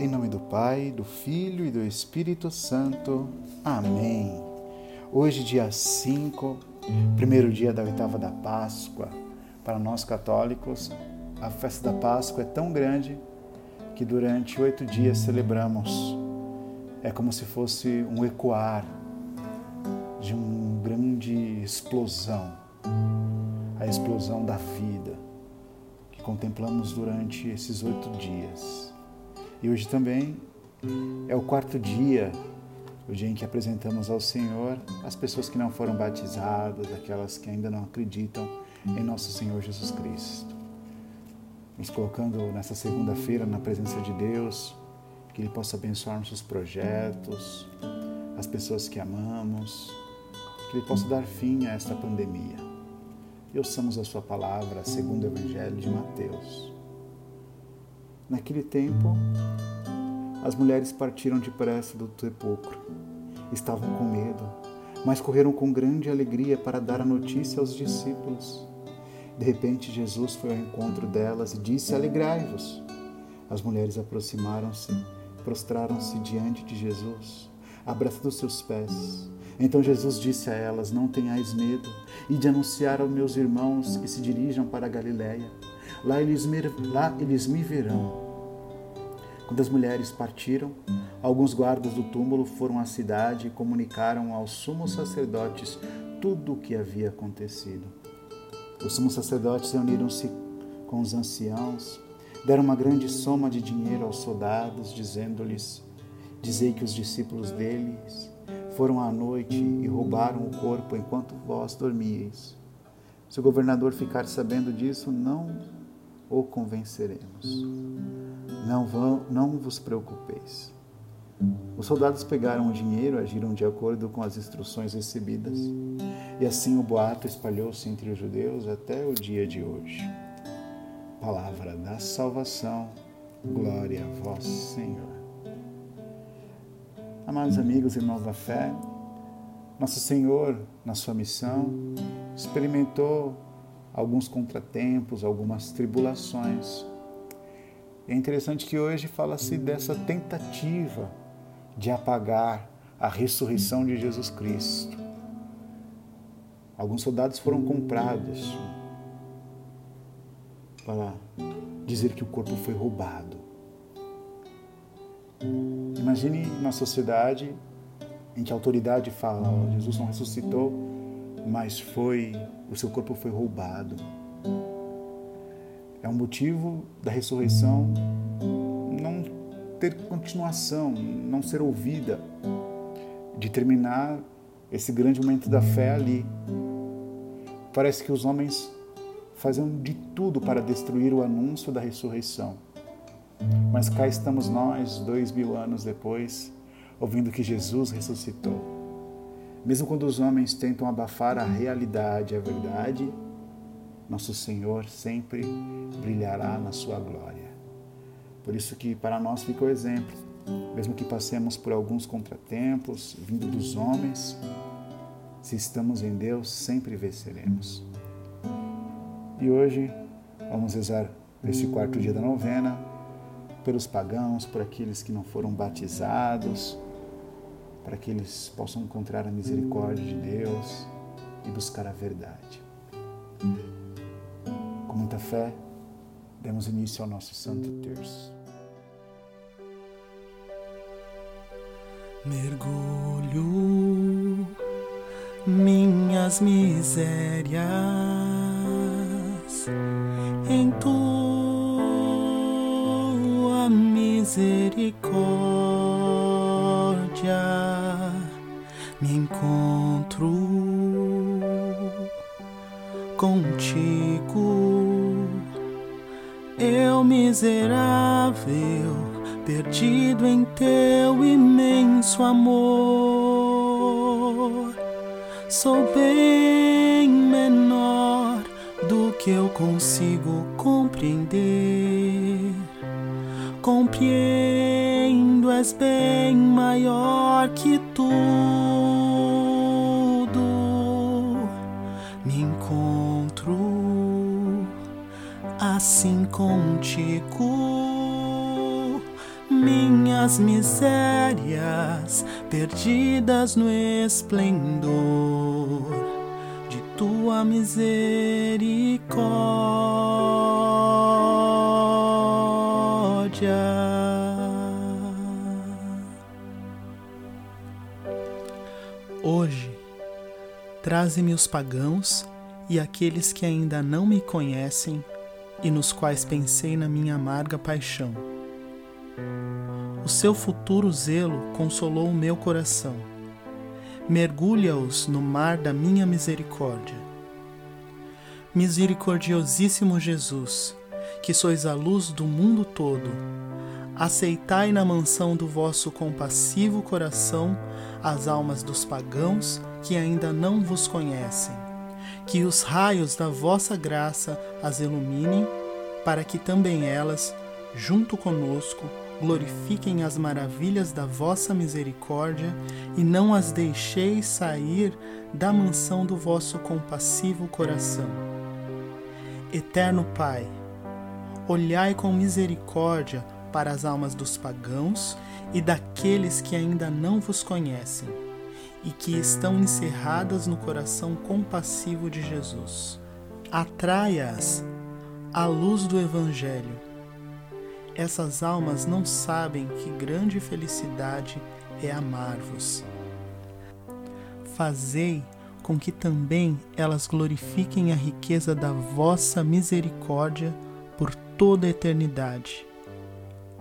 em nome do Pai, do Filho e do Espírito Santo. Amém. Hoje, dia 5, primeiro dia da oitava da Páscoa. Para nós católicos, a festa da Páscoa é tão grande que durante oito dias celebramos. É como se fosse um ecoar de uma grande explosão a explosão da vida que contemplamos durante esses oito dias. E hoje também é o quarto dia, o dia em que apresentamos ao Senhor as pessoas que não foram batizadas, aquelas que ainda não acreditam em nosso Senhor Jesus Cristo. Nos colocando nessa segunda-feira na presença de Deus, que Ele possa abençoar nossos projetos, as pessoas que amamos, que Ele possa dar fim a esta pandemia. E ouçamos a Sua palavra segundo o Evangelho de Mateus. Naquele tempo, as mulheres partiram depressa do sepulcro. Estavam com medo, mas correram com grande alegria para dar a notícia aos discípulos. De repente, Jesus foi ao encontro delas e disse: Alegrai-vos. As mulheres aproximaram-se, prostraram-se diante de Jesus, abraçando seus pés. Então Jesus disse a elas: Não tenhais medo, e de anunciar aos meus irmãos que se dirijam para a Galiléia Lá eles me, lá eles me verão. Quando as mulheres partiram, alguns guardas do túmulo foram à cidade e comunicaram aos sumos sacerdotes tudo o que havia acontecido. Os sumos sacerdotes reuniram-se com os anciãos, deram uma grande soma de dinheiro aos soldados, dizendo-lhes: Dizei que os discípulos deles foram à noite e roubaram o corpo enquanto vós dormíeis. Se o governador ficar sabendo disso, não o convenceremos. Não, vão, não vos preocupeis. Os soldados pegaram o dinheiro, agiram de acordo com as instruções recebidas, e assim o boato espalhou-se entre os judeus até o dia de hoje. Palavra da salvação, glória a vós, Senhor. Amados amigos irmãos da fé, nosso Senhor, na sua missão, experimentou alguns contratempos, algumas tribulações. É interessante que hoje fala-se dessa tentativa de apagar a ressurreição de Jesus Cristo. Alguns soldados foram comprados para dizer que o corpo foi roubado. Imagine uma sociedade em que a autoridade fala: oh, Jesus não ressuscitou, mas foi o seu corpo foi roubado. É um motivo da ressurreição não ter continuação, não ser ouvida, de terminar esse grande momento da fé ali. Parece que os homens faziam de tudo para destruir o anúncio da ressurreição. Mas cá estamos nós, dois mil anos depois, ouvindo que Jesus ressuscitou. Mesmo quando os homens tentam abafar a realidade, a verdade, nosso Senhor sempre brilhará na sua glória. Por isso que para nós fica o exemplo, mesmo que passemos por alguns contratempos vindo dos homens, se estamos em Deus, sempre venceremos. E hoje vamos rezar esse quarto dia da novena pelos pagãos, por aqueles que não foram batizados, para que eles possam encontrar a misericórdia de Deus e buscar a verdade. Com muita fé, demos início ao nosso Santo Terço. Mergulho minhas misérias em tua misericórdia me encontro contigo. Eu miserável, perdido em teu imenso amor, sou bem menor do que eu consigo compreender. Compreendo, és bem maior que tu. assim contigo minhas misérias, perdidas no esplendor de tua misericórdia. Traze-me os pagãos e aqueles que ainda não me conhecem e nos quais pensei na minha amarga paixão. O seu futuro zelo consolou o meu coração. Mergulha-os no mar da minha misericórdia. Misericordiosíssimo Jesus, que sois a luz do mundo todo, aceitai na mansão do vosso compassivo coração as almas dos pagãos que ainda não vos conhecem que os raios da vossa graça as iluminem, para que também elas, junto conosco, glorifiquem as maravilhas da vossa misericórdia e não as deixeis sair da mansão do vosso compassivo coração. Eterno Pai, olhai com misericórdia para as almas dos pagãos e daqueles que ainda não vos conhecem e que estão encerradas no coração compassivo de Jesus. Atraia-as à luz do Evangelho. Essas almas não sabem que grande felicidade é amar-vos. Fazei com que também elas glorifiquem a riqueza da vossa misericórdia por toda a eternidade.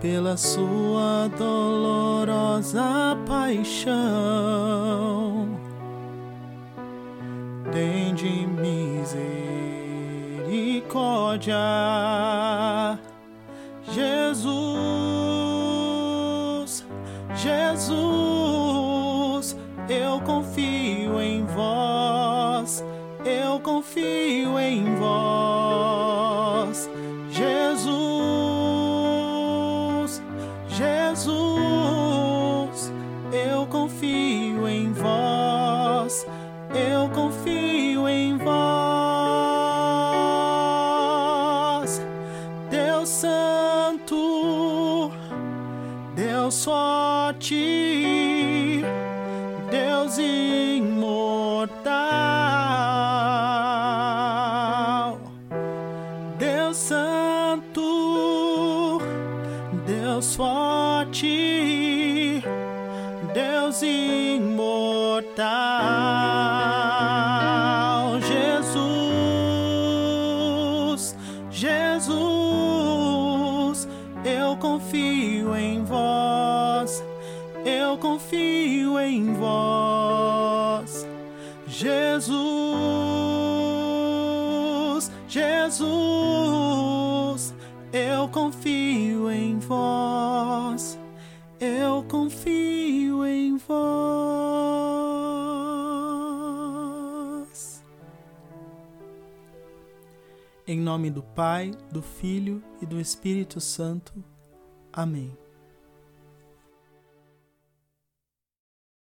pela sua dolorosa paixão. Tende misericórdia, Jesus, Jesus, eu confio em vós, eu confio em vós, Deus forte, Deus imortal, eu confio em vós, Jesus, Jesus, eu confio em vós eu confio em vós. Em nome do Pai, do Filho e do Espírito Santo. Amém.